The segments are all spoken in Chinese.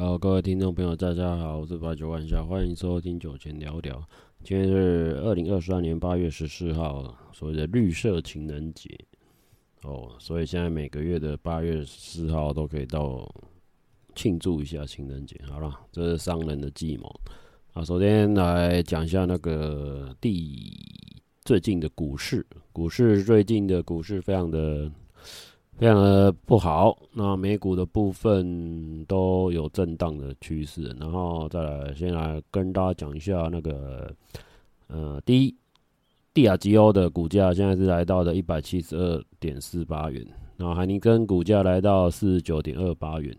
好，各位听众朋友，大家好，我是八九万夏，欢迎收听酒前聊聊。今天是二零二三年八月十四号，所谓的绿色情人节哦，所以现在每个月的八月十四号都可以到庆祝一下情人节。好了，这是商人的计谋。啊，首先来讲一下那个第最近的股市，股市最近的股市非常的。非常的不好，那美股的部分都有震荡的趋势，然后再来先来跟大家讲一下那个，呃，第一，帝亚吉欧的股价现在是来到了一百七十二点四八元，然后海尼根股价来到四十九点二八元，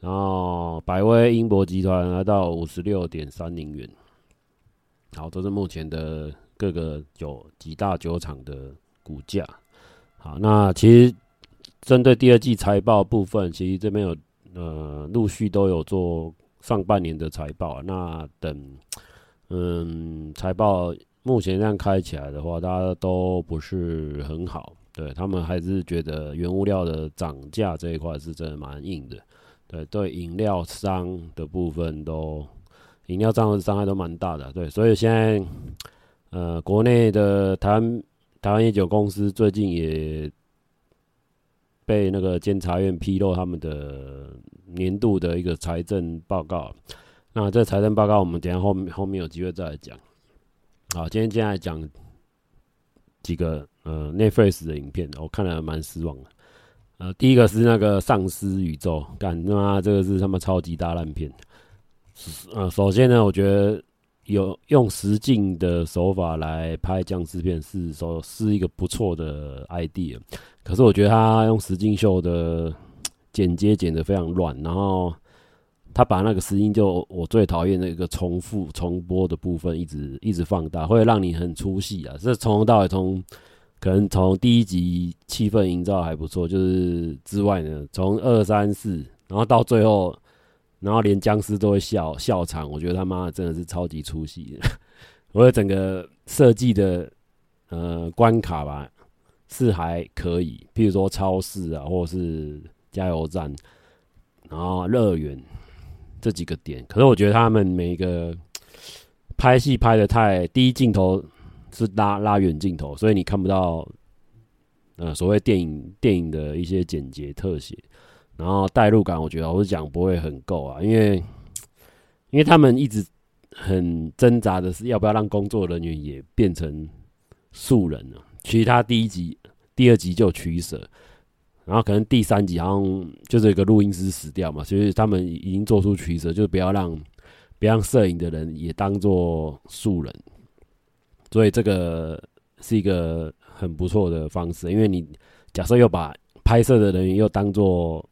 然后百威英博集团来到五十六点三零元，好，这是目前的各个酒几大酒厂的股价，好，那其实。针对第二季财报部分，其实这边有呃陆续都有做上半年的财报。那等嗯财报目前这样开起来的话，大家都不是很好。对，他们还是觉得原物料的涨价这一块是真的蛮硬的。对，对饮料商的部分都饮料商的伤害都蛮大的。对，所以现在呃国内的台湾台湾烟酒公司最近也。被那个监察院披露他们的年度的一个财政报告，那这财政报告我们等下后面后面有机会再来讲。好，今天接下来讲几个呃 Netflix 的影片，我看了蛮失望的。呃，第一个是那个丧尸宇宙，干他妈这个是他妈超级大烂片。呃，首先呢，我觉得有用实境的手法来拍僵尸片是说是一个不错的 idea。可是我觉得他用实境秀的剪接剪得非常乱，然后他把那个实境就我最讨厌的一个重复重播的部分一直一直放大，会让你很出戏啊！这从头到尾从可能从第一集气氛营造还不错，就是之外呢，从二三四，然后到最后，然后连僵尸都会笑笑场，我觉得他妈真的是超级出戏。我的整个设计的呃关卡吧。是还可以，譬如说超市啊，或者是加油站，然后乐园这几个点。可是我觉得他们每一个拍戏拍得太，第一镜头是拉拉远镜头，所以你看不到呃所谓电影电影的一些剪接特写，然后代入感，我觉得老实讲不会很够啊，因为因为他们一直很挣扎的是要不要让工作人员也变成素人呢？其实他第一集。第二集就取舍，然后可能第三集好像就是一个录音师死掉嘛，所以他们已经做出取舍，就是不要让不要让摄影的人也当做素人，所以这个是一个很不错的方式，因为你假设又把拍摄的人员又当做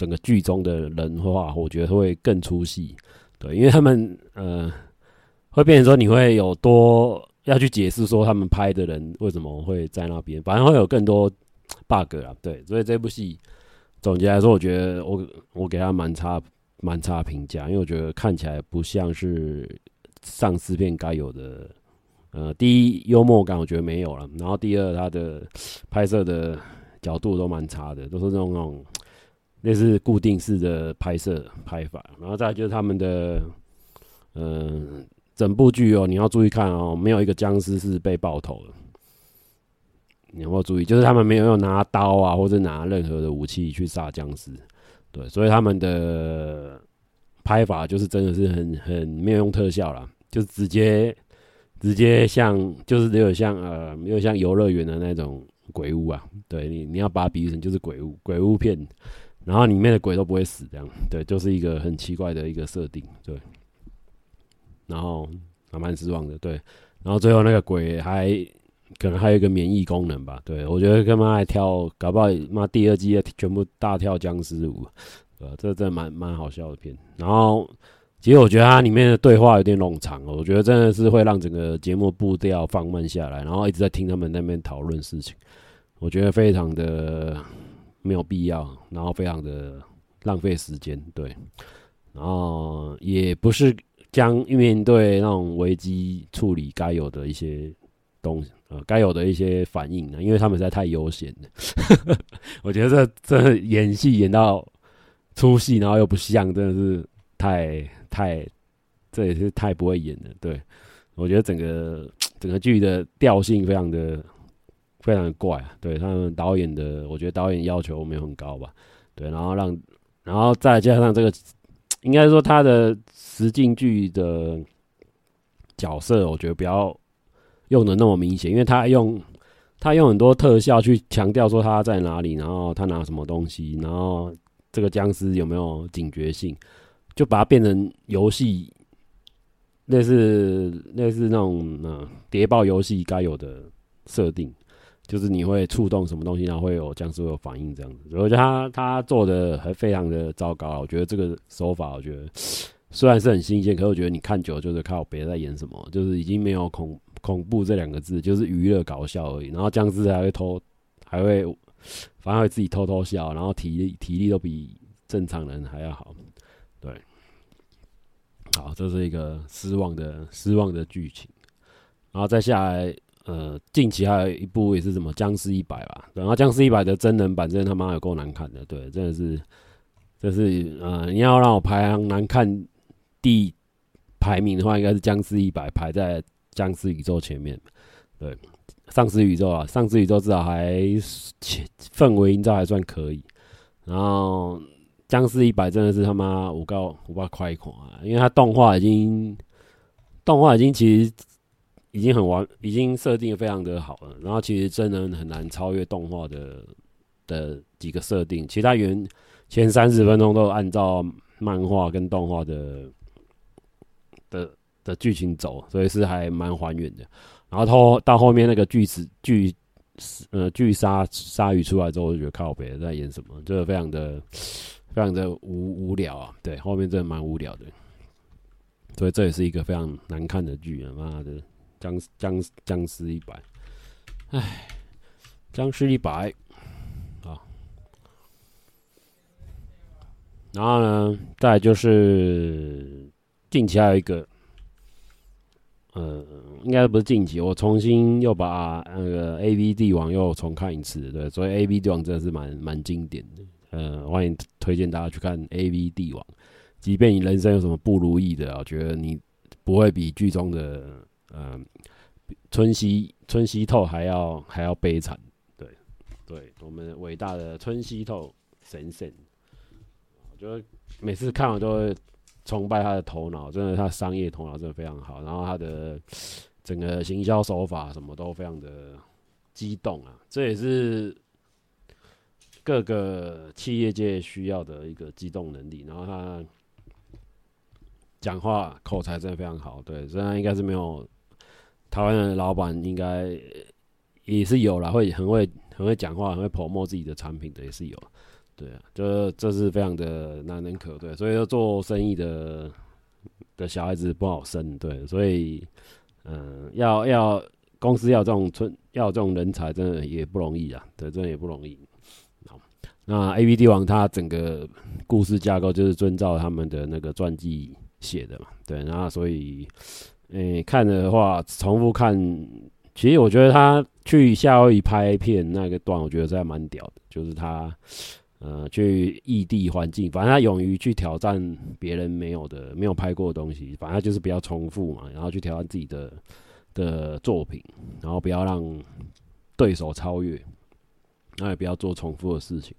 整个剧中的人的话，我觉得会更出戏，对，因为他们呃会变成说你会有多。要去解释说他们拍的人为什么会在那边，反正会有更多 bug 啊，对，所以这部戏总结来说，我觉得我我给他蛮差蛮差评价，因为我觉得看起来不像是丧尸片该有的，呃，第一幽默感我觉得没有了，然后第二它的拍摄的角度都蛮差的，都是那种那种类似固定式的拍摄拍法，然后再就是他们的嗯。整部剧哦，你要注意看哦，没有一个僵尸是被爆头的。你要注意，就是他们没有用拿刀啊，或者拿任何的武器去杀僵尸。对，所以他们的拍法就是真的是很很没有用特效啦，就直接直接像就是只有像呃，没有像游乐园的那种鬼屋啊。对你，你要把它比喻成就是鬼屋，鬼屋片，然后里面的鬼都不会死，这样对，就是一个很奇怪的一个设定，对。然后还蛮失望的，对。然后最后那个鬼还可能还有一个免疫功能吧，对。我觉得他妈还跳，搞不好妈第二季全部大跳僵尸舞，对吧？这真的蛮蛮好笑的片。然后其实我觉得它里面的对话有点冗长哦，我觉得真的是会让整个节目步调放慢下来，然后一直在听他们那边讨论事情，我觉得非常的没有必要，然后非常的浪费时间，对。然后也不是。将面对那种危机处理该有的一些东西，呃，该有的一些反应呢，因为他们实在太悠闲了。我觉得这这演戏演到，出戏，然后又不像，真的是太太，这也是太不会演了。对，我觉得整个整个剧的调性非常的非常的怪啊。对他们导演的，我觉得导演要求没有很高吧。对，然后让，然后再加上这个，应该说他的实境剧的角色，我觉得不要用的那么明显，因为他用。他用很多特效去强调说他在哪里，然后他拿什么东西，然后这个僵尸有没有警觉性，就把它变成游戏，类似类似那种嗯谍报游戏该有的设定，就是你会触动什么东西，然后会有僵尸会有反应这样子。我觉得他他做的还非常的糟糕，我觉得这个手法，我觉得虽然是很新鲜，可是我觉得你看久了就是靠别人在演什么，就是已经没有恐。恐怖这两个字就是娱乐搞笑而已，然后僵尸还会偷，还会反而会自己偷偷笑，然后体力体力都比正常人还要好，对，好，这是一个失望的失望的剧情，然后再下来，呃，近期还有一部也是什么僵尸一百吧，然后僵尸一百的真人版真的他妈有够难看的，对，真的是，这是呃，你要让我排行难看第排名的话，应该是僵尸一百排在。僵尸宇宙前面，对，丧尸宇宙啊，丧尸宇宙至少还氛围营造还算可以。然后僵尸一百真的是他妈五高五八快款啊，因为它动画已经动画已经其实已经很完，已经设定的非常的好了。然后其实真人很难超越动画的的几个设定，其他原前三十分钟都按照漫画跟动画的的。的剧情走，所以是还蛮还原的。然后后到后面那个巨齿巨呃巨鲨鲨鱼出来之后，我就觉得靠北在演什么，就是非常的非常的无无聊啊。对，后面真的蛮无聊的。所以这也是一个非常难看的剧啊！妈的，僵僵僵尸一百，唉，僵尸一百啊。然后呢，再就是近期还有一个。呃，应该不是近期，我重新又把那个 A V 帝王又重看一次，对，所以 A V 帝王真的是蛮蛮经典的，呃，欢迎推荐大家去看 A V 帝王，即便你人生有什么不如意的，我觉得你不会比剧中的呃春西春西透还要还要悲惨，对，对我们伟大的春西透神神，我觉得每次看完都会。崇拜他的头脑，真的，他商业头脑真的非常好。然后他的整个行销手法什么都非常的激动啊，这也是各个企业界需要的一个机动能力。然后他讲话口才真的非常好，对，虽然应该是没有台湾的老板，应该也是有啦，会很会很会讲话，很会 promo 自己的产品的也是有。对啊，就这是非常的难能可贵，所以说做生意的的小孩子不好生，对，所以嗯、要要公司要这种村要这种人才，真的也不容易啊，对，真的也不容易。好，那 A B D 王他整个故事架构就是遵照他们的那个传记写的嘛，对，然后所以，诶、欸，看的话重复看，其实我觉得他去夏威夷拍片那个段，我觉得是还蛮屌的，就是他。呃，去异地环境，反正他勇于去挑战别人没有的、没有拍过的东西，反正就是不要重复嘛，然后去挑战自己的的作品，然后不要让对手超越，那也不要做重复的事情。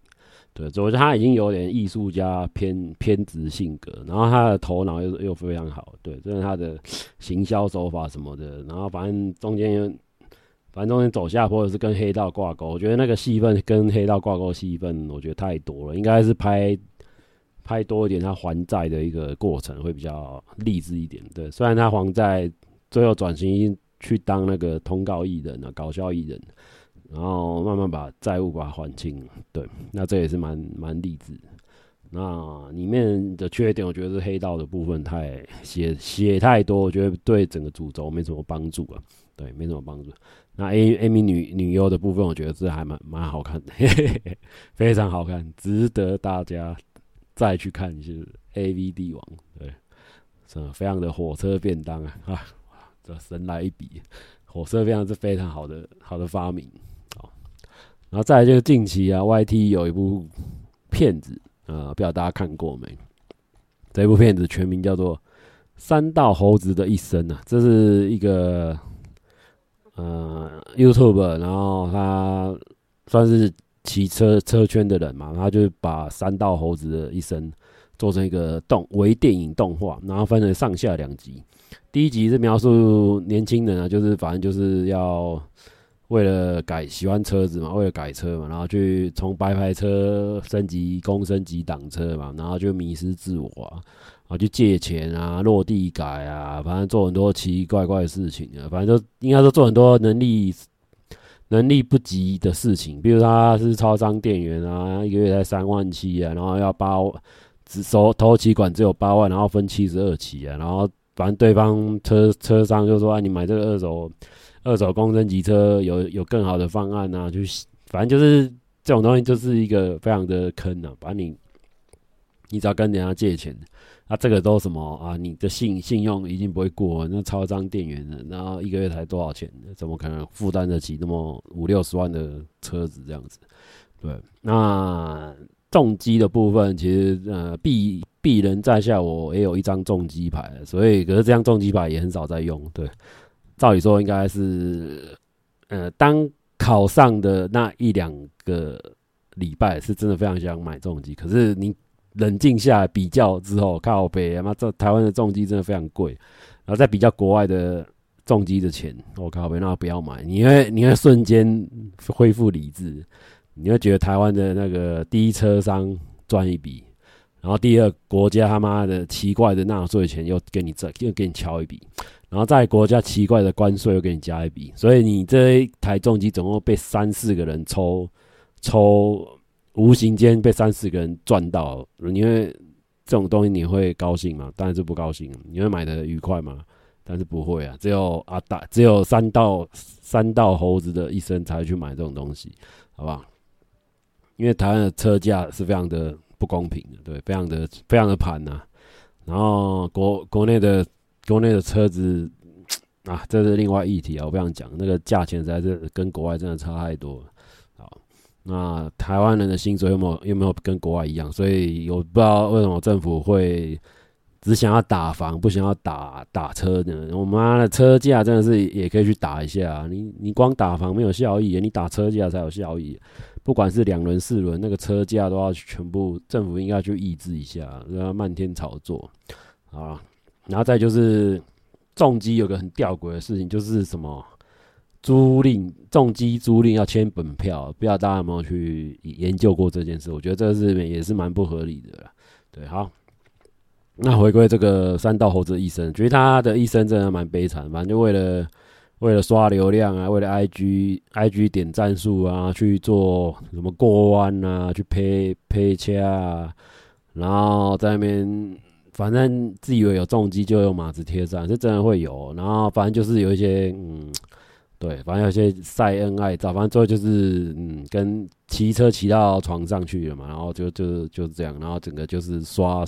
对，所以我觉得他已经有点艺术家偏偏执性格，然后他的头脑又又非常好，对，就是他的行销手法什么的，然后反正中间。反正中间走下坡，或者是跟黑道挂钩，我觉得那个戏份跟黑道挂钩戏份，我觉得太多了，应该是拍拍多一点他还债的一个过程会比较励志一点。对，虽然他还债，最后转型去当那个通告艺人啊，搞笑艺人，然后慢慢把债务把它还清。对，那这也是蛮蛮励志。那里面的缺点，我觉得是黑道的部分太写写太多，我觉得对整个主轴没什么帮助啊。对，没什么帮助。那 A A 米女女优的部分，我觉得是还蛮蛮好看的，嘿嘿嘿，非常好看，值得大家再去看一下。A V 帝王，对，是非常的火车便当啊啊，这神来一笔，火车便当是非常好的好的发明。然后再来就是近期啊，Y T 有一部片子，呃，不知道大家看过没？这部片子全名叫做《三道猴子的一生》啊，这是一个呃 YouTube，然后他算是骑车车圈的人嘛，他就把三道猴子的一生做成一个动微电影动画，然后分成上下两集。第一集是描述年轻人啊，就是反正就是要。为了改喜欢车子嘛，为了改车嘛，然后去从白牌车升级公升级档车嘛，然后就迷失自我啊，然后去借钱啊，落地改啊，反正做很多奇奇怪怪的事情啊，反正就应该说做很多能力能力不及的事情，比如他是超商店员啊，一个月才三万七啊，然后要八只收头期款只有八万，然后分七十二期啊，然后反正对方车车商就说啊，你买这个二手。二手工升级车有有更好的方案啊，就是反正就是这种东西就是一个非常的坑啊，把你你只要跟人家借钱，啊这个都什么啊，你的信信用一定不会过，那超张店员的，然后一个月才多少钱，怎么可能负担得起那么五六十万的车子这样子？对，那重机的部分其实呃，敝敝人在下，我也有一张重机牌，所以可是这张重机牌也很少在用，对。照理说应该是，呃，当考上的那一两个礼拜是真的非常想买重机，可是你冷静下来比较之后，靠北，妈这台湾的重机真的非常贵，然后再比较国外的重机的钱，我靠北，那不要买，你会你会瞬间恢复理智，你会觉得台湾的那个第一车商赚一笔，然后第二国家他妈的奇怪的纳税钱又给你挣，又给你敲一笔。然后在国家奇怪的关税又给你加一笔，所以你这一台重机总共被三四个人抽抽，无形间被三四个人赚到。因为这种东西你会高兴吗？当然是不高兴。你会买的愉快吗？但是不会啊，只有阿大，只有三道三道猴子的一生才会去买这种东西，好不好？因为台湾的车价是非常的不公平的，对，非常的非常的盘呐。然后国国内的。国内的车子啊，这是另外议题啊，我不想讲。那个价钱实在是跟国外真的差太多。好，那台湾人的薪水有没有有没有跟国外一样？所以我不知道为什么政府会只想要打房，不想要打打车呢？我妈的车价真的是也可以去打一下。你你光打房没有效益，你打车价才有效益。不管是两轮四轮，那个车价都要全部政府应该去抑制一下，让它漫天炒作啊。然后再就是重机有个很吊诡的事情，就是什么租赁重机租赁要签本票，不知道大家有没有去研究过这件事？我觉得这是也是蛮不合理的。对，好，那回归这个三道猴子的一生，觉得他的一生真的蛮悲惨，反正就为了为了刷流量啊，为了 IG IG 点赞数啊，去做什么过弯啊，去配配车啊，然后在那边。反正自以为有重机就有马子贴上，是真的会有。然后反正就是有一些，嗯，对，反正有些晒恩爱照，反正最后就是，嗯，跟骑车骑到床上去了嘛。然后就就就是这样，然后整个就是刷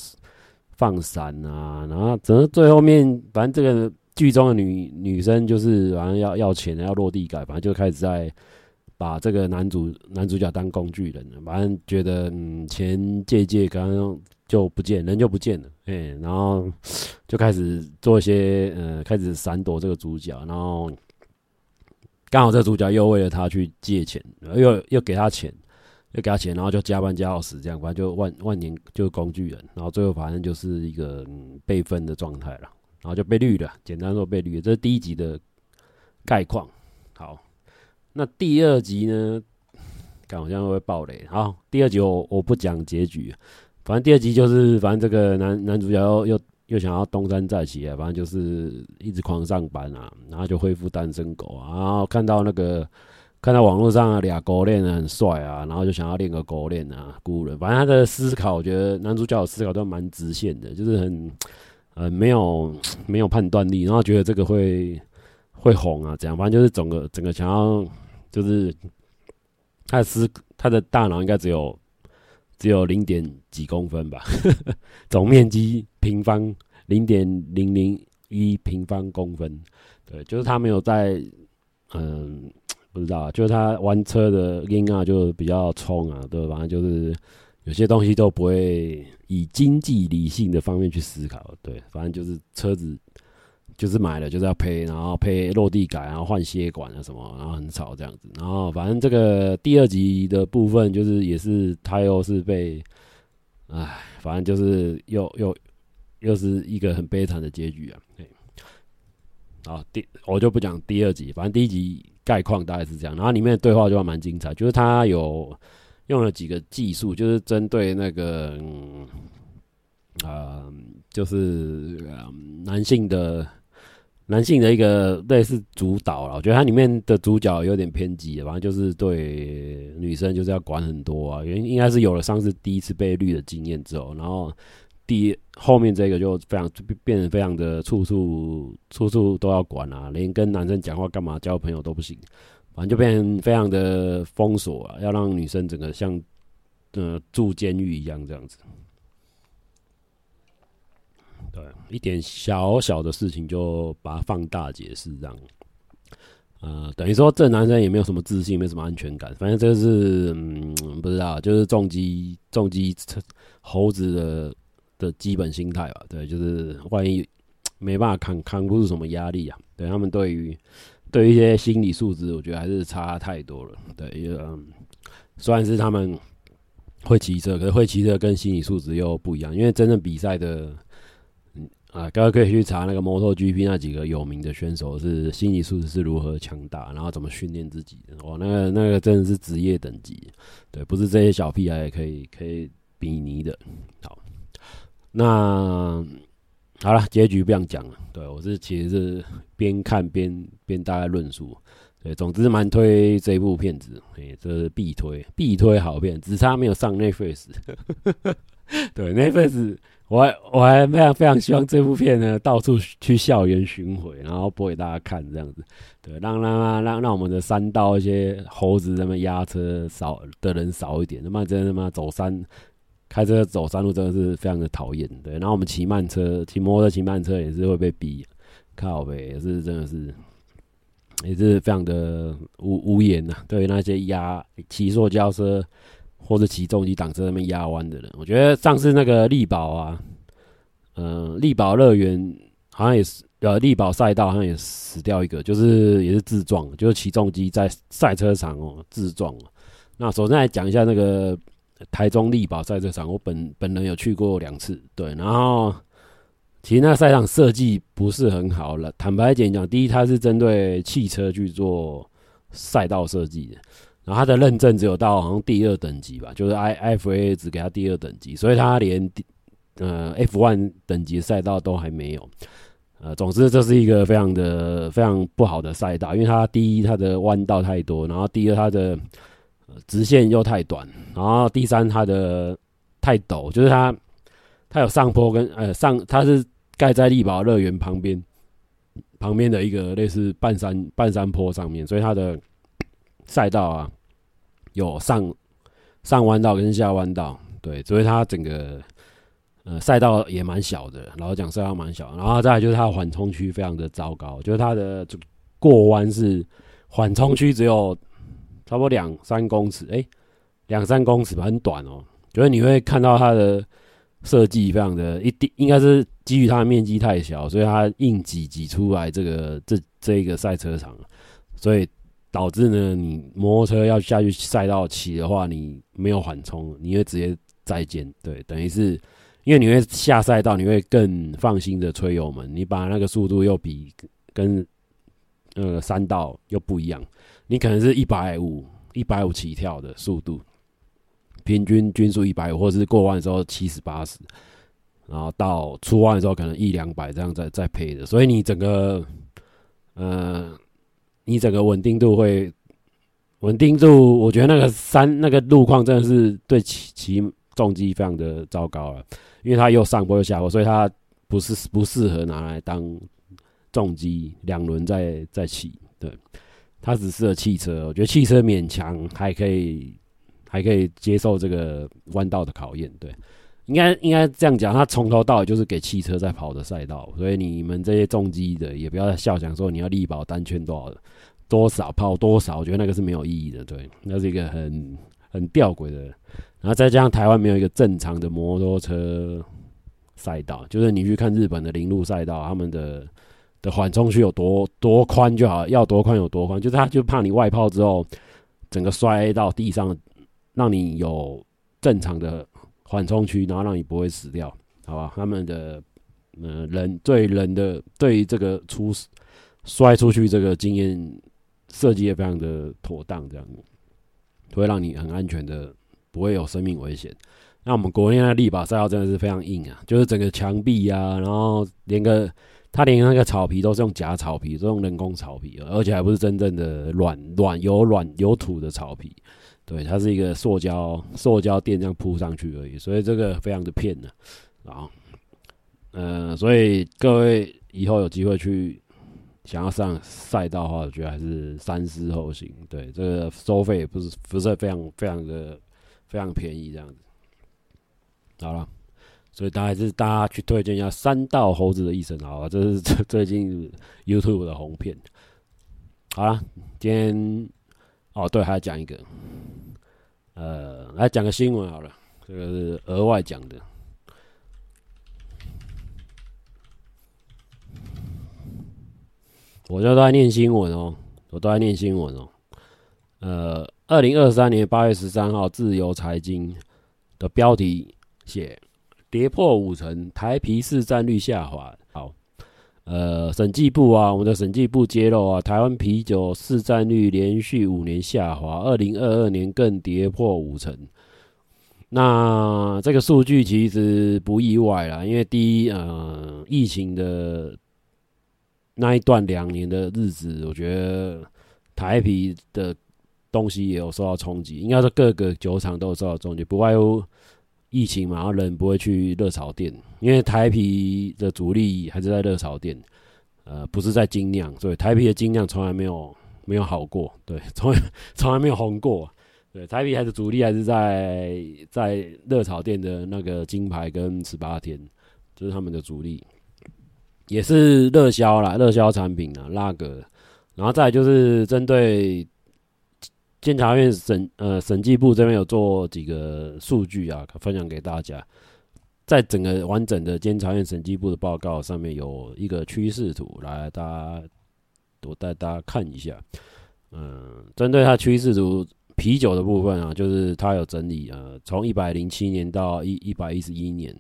放闪啊，然后整个最后面，反正这个剧中的女女生就是反正要要钱，要落地改，反正就开始在把这个男主男主角当工具人，反正觉得嗯钱借借刚刚。就不见人就不见了，哎、然后就开始做一些呃，开始闪躲这个主角，然后刚好这个主角又为了他去借钱，又又给他钱，又给他钱，然后就加班加到死，这样反正就万万年就工具人，然后最后反正就是一个、嗯、被分的状态了，然后就被绿了，简单说被绿了，这是第一集的概况。好，那第二集呢？看好像会爆雷。好，第二集我我不讲结局。反正第二集就是，反正这个男男主角又又又想要东山再起啊，反正就是一直狂上班啊，然后就恢复单身狗啊，然后看到那个看到网络上俩狗链很帅啊，然后就想要练个狗链啊，孤人。反正他的思考，我觉得男主角的思考都蛮直线的，就是很呃没有没有判断力，然后觉得这个会会红啊，这样。反正就是整个整个想要就是他的思他的大脑应该只有。只有零点几公分吧，总面积平方零点零零一平方公分。对，就是他没有在，嗯，不知道，就是他玩车的音啊，就比较冲啊，对，反正就是有些东西都不会以经济理性的方面去思考，对，反正就是车子就是买了就是要配，然后配落地改，然后换吸管啊什么，然后很吵这样子，然后反正这个第二集的部分就是也是他又是被，唉，反正就是又又又是一个很悲惨的结局啊，对，好，第我就不讲第二集，反正第一集概况大概是这样，然后里面的对话就蛮精彩，就是他有。用了几个技术，就是针对那个，嗯呃，就是、呃、男性的男性的一个类似主导了。我觉得它里面的主角有点偏激，反正就是对女生就是要管很多啊。原应该是有了上次第一次被绿的经验之后，然后第后面这个就非常变得非常的处处处处都要管啊，连跟男生讲话干嘛交朋友都不行。反正就变非常的封锁啊，要让女生整个像呃住监狱一样这样子。对，一点小小的事情就把它放大解释这样。呃，等于说这男生也没有什么自信，没什么安全感。反正这是嗯不知道，就是重击重击猴子的的基本心态吧。对，就是万一没办法扛扛不住什么压力啊。对他们对于。对一些心理素质，我觉得还是差太多了。对，嗯，虽然是他们会骑车，可是会骑车跟心理素质又不一样。因为真正比赛的，嗯啊，大家可以去查那个摩托 GP 那几个有名的选手是心理素质是如何强大，然后怎么训练自己的。哇，那个那个真的是职业等级，对，不是这些小屁孩可以可以比拟的。好，那。好了，结局不想讲了。对，我是其实是边看边边大概论述。对，总之蛮推这部片子，哎，这是必推必推好片，只差没有上 Netflix。对，Netflix，我还我还非常非常希望这部片呢到处去校园巡回，然后播给大家看这样子。对，让让让让我们的山道一些猴子他们压车少的人少一点，他妈真的他妈走山。开车走山路真的是非常的讨厌，对。然后我们骑慢车、骑摩托车、骑慢车也是会被逼，靠北也是真的是，也是非常的无无言呐。对于那些压骑塑胶车或者骑重机挡车那边压弯的人，我觉得上次那个力宝啊，嗯、力宝乐园好像也是，呃，力宝赛道好像也死掉一个，就是也是自撞，就是骑重机在赛车场哦自撞。那首先来讲一下那个。台中力宝赛车场，我本本人有去过两次，对，然后其实那赛场设计不是很好了。坦白点讲，第一，它是针对汽车去做赛道设计的，然后它的认证只有到好像第二等级吧，就是 I F A 只给它第二等级，所以它连呃 F1 等级赛道都还没有。呃，总之这是一个非常的非常不好的赛道，因为它第一它的弯道太多，然后第二它的。直线又太短，然后第三它的太陡，就是它它有上坡跟呃上，它是盖在力宝乐园旁边旁边的一个类似半山半山坡上面，所以它的赛道啊有上上弯道跟下弯道，对，所以它整个呃赛道也蛮小的，然后讲赛道蛮小，然后再来就是它的缓冲区非常的糟糕，就是它的过弯是缓冲区只有。差不多两三公尺，哎、两三公尺吧，很短哦。就是你会看到它的设计非常的，一定应该是基于它的面积太小，所以它硬挤挤出来这个这这一个赛车场，所以导致呢，你摩托车要下去赛道骑的话，你没有缓冲，你会直接再见。对，等于是因为你会下赛道，你会更放心的吹油门，你把那个速度又比跟呃山道又不一样。你可能是一百五、一百五起跳的速度，平均均速一百五，或者是过弯的时候七十八十，然后到出弯的时候可能一两百这样再再配的，所以你整个，呃，你整个稳定度会稳定度，我觉得那个山那个路况真的是对骑骑重机非常的糟糕了，因为它又上坡又下坡，所以它不是不适合拿来当重机两轮在在骑，对。它只适合汽车，我觉得汽车勉强还可以，还可以接受这个弯道的考验。对，应该应该这样讲，它从头到尾就是给汽车在跑的赛道，所以你们这些重机的也不要笑，想说你要力保单圈多少多少跑多少，我觉得那个是没有意义的。对，那是一个很很吊诡的然后再加上台湾没有一个正常的摩托车赛道，就是你去看日本的铃鹿赛道，他们的的缓冲区有多多宽就好，要多宽有多宽，就是他就怕你外抛之后整个摔到地上，让你有正常的缓冲区，然后让你不会死掉，好吧？他们的呃人对人的对于这个出摔出去这个经验设计也非常的妥当，这样会让你很安全的，不会有生命危险。那我们国内的力宝赛道真的是非常硬啊，就是整个墙壁啊，然后连个。它连那个草皮都是用假草皮，是用人工草皮，而且还不是真正的软软有软有土的草皮，对，它是一个塑胶塑胶垫这样铺上去而已，所以这个非常的骗呢，啊，呃，所以各位以后有机会去想要上赛道的话，我觉得还是三思后行，对，这个收费也不是不是非常非常的非常便宜这样子，好了。所以，大家是大家去推荐一下《三道猴子的一生》好了？这是 最近 YouTube 的红片。好了，今天哦，对，还要讲一个，呃，来讲个新闻好了，这个是额外讲的。我就都在念新闻哦，我都在念新闻哦。呃，二零二三年八月十三号，《自由财经》的标题写。跌破五成，台啤市占率下滑。好，呃，审计部啊，我们的审计部揭露啊，台湾啤酒市占率连续五年下滑，二零二二年更跌破五成。那这个数据其实不意外啦，因为第一，呃，疫情的那一段两年的日子，我觉得台啤的东西也有受到冲击，应该说各个酒厂都有受到冲击，不外乎。疫情嘛，然后人不会去热炒店，因为台啤的主力还是在热炒店，呃，不是在精酿，所以台啤的精酿从来没有没有好过，对，从来从来没有红过，对，台啤还是主力还是在在热炒店的那个金牌跟十八天，就是他们的主力，也是热销啦，热销产品啦，那个，然后再就是针对。监察院审呃审计部这边有做几个数据啊，分享给大家。在整个完整的监察院审计部的报告上面有一个趋势图，来大家我带大家看一下。嗯，针对它趋势图啤酒的部分啊，就是它有整理啊，从一百零七年到一一百一十一年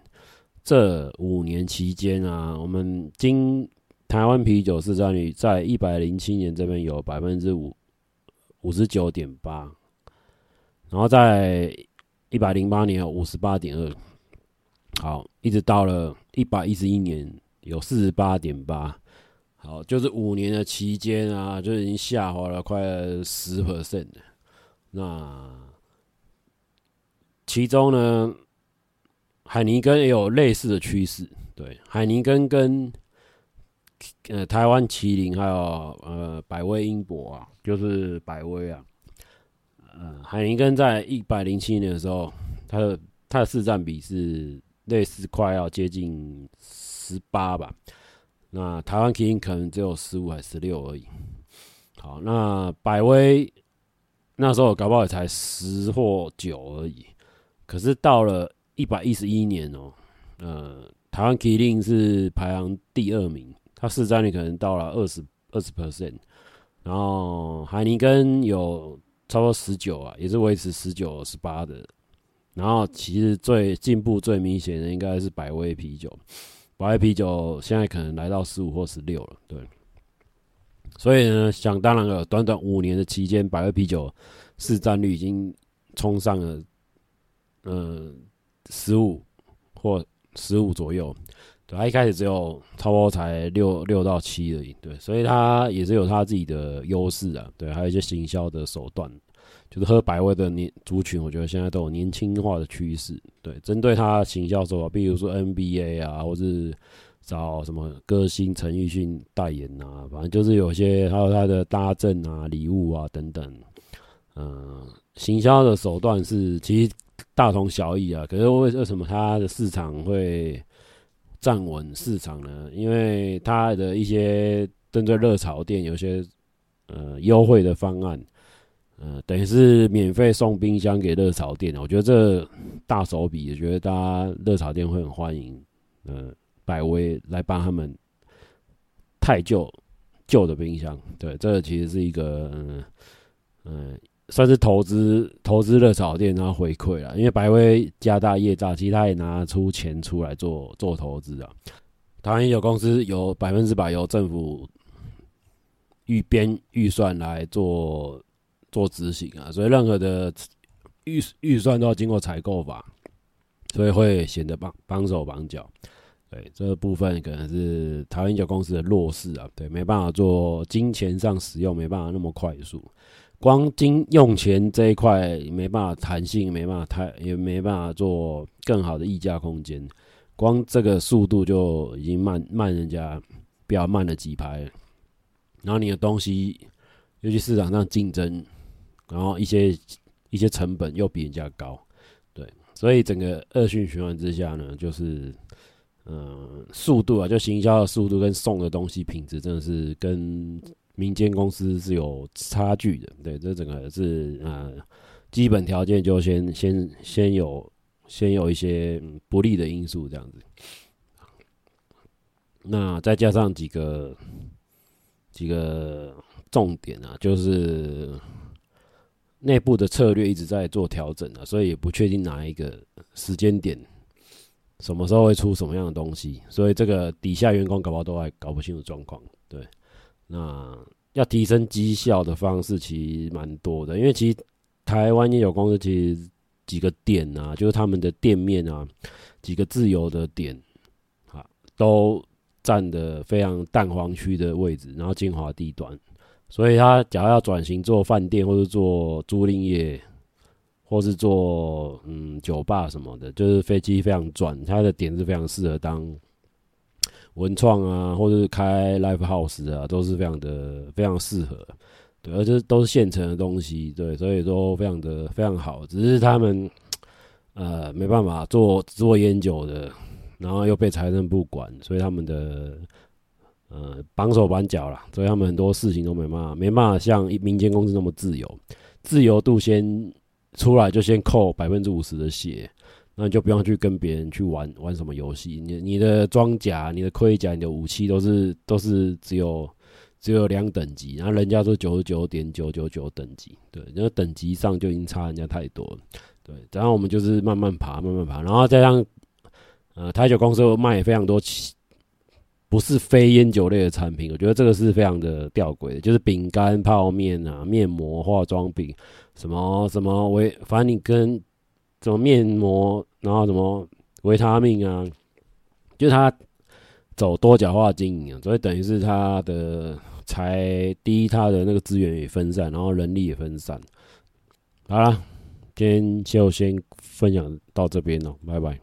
这五年期间啊，我们经台湾啤酒市占率在一百零七年这边有百分之五。五十九点八，然后在一百零八年有五十八点二，好，一直到了一百一十一年有四十八点八，好，就是五年的期间啊，就已经下滑了快十 percent 了。那其中呢，海尼根也有类似的趋势，对，海尼根跟。呃，台湾麒麟还有呃百威英博啊，就是百威啊，呃，海宁根在一百零七年的时候，它的它的市占比是类似快要接近十八吧，那台湾麒麟可能只有十五还十六而已。好，那百威那时候搞不好也才十或九而已，可是到了一百一十一年哦，呃，台湾麒麟是排行第二名。它市占率可能到了二十二十 percent，然后海尼根有差不多十九啊，也是维持十九十八的。然后其实最进步最明显的应该是百威啤酒，百威啤酒现在可能来到十五或十六了。对，所以呢，想当然了，短短五年的期间，百威啤酒市占率已经冲上了呃十五或十五左右。对他一开始只有差不多才六六到七而已，对，所以他也是有他自己的优势啊，对，还有一些行销的手段，就是喝百威的年族群，我觉得现在都有年轻化的趋势，对，针对他行销手法，比如说 NBA 啊，或是找什么歌星陈奕迅代言啊，反正就是有些还有他的搭赠啊、礼物啊等等，嗯，行销的手段是其实大同小异啊，可是为为什么他的市场会？站稳市场呢，因为它的一些针对热炒店有些呃优惠的方案，呃，等于是免费送冰箱给热炒店，我觉得这大手笔，我觉得大家热炒店会很欢迎。呃，百威来帮他们太旧旧的冰箱，对，这其实是一个嗯嗯、算是投资投资热炒店，然后回馈了，因为百威家大业大，其实他也拿出钱出来做做投资啊。台湾烟酒公司有百分之百由政府预编预算来做。做执行啊，所以任何的预预算都要经过采购法，所以会显得绑绑手绑脚。对，这个部分可能是台湾酒公司的弱势啊，对，没办法做金钱上使用，没办法那么快速。光金用钱这一块没办法弹性，没办法太，也没办法做更好的溢价空间。光这个速度就已经慢慢人家比较慢了几拍，然后你的东西，尤其市场上竞争。然后一些一些成本又比人家高，对，所以整个恶性循环之下呢，就是嗯，速度啊，就行销的速度跟送的东西品质，真的是跟民间公司是有差距的。对，这整个是呃基本条件就先先先有先有一些不利的因素这样子，那再加上几个几个重点啊，就是。内部的策略一直在做调整啊，所以也不确定哪一个时间点，什么时候会出什么样的东西，所以这个底下员工搞不好都还搞不清楚状况。对，那要提升绩效的方式其实蛮多的，因为其实台湾也有公司，其实几个点啊，就是他们的店面啊，几个自由的点啊，都占的非常蛋黄区的位置，然后精华地段。所以他假如要转型做饭店，或是做租赁业，或是做嗯酒吧什么的，就是飞机非常转，他的点是非常适合当文创啊，或者是开 live house 啊，都是非常的非常适合。对，而且都是现成的东西，对，所以都非常的非常好。只是他们呃没办法做做烟酒的，然后又被财政部管，所以他们的。呃，绑手绑脚啦，所以他们很多事情都没办法，没办法像民间公司那么自由，自由度先出来就先扣百分之五十的血，那你就不用去跟别人去玩玩什么游戏，你你的装甲、你的盔甲、你的武器都是都是只有只有两等级，然后人家都九十九点九九九等级，对，那等级上就已经差人家太多了，对，然后我们就是慢慢爬，慢慢爬，然后再让呃台酒公司卖非常多。不是非烟酒类的产品，我觉得这个是非常的吊诡的，就是饼干、泡面啊、面膜、化妆品，什么什么维，反正你跟什么面膜，然后什么维他命啊，就是他走多角化经营啊，所以等于是他的才第一，他的那个资源也分散，然后人力也分散。好了，今天就先分享到这边了，拜拜。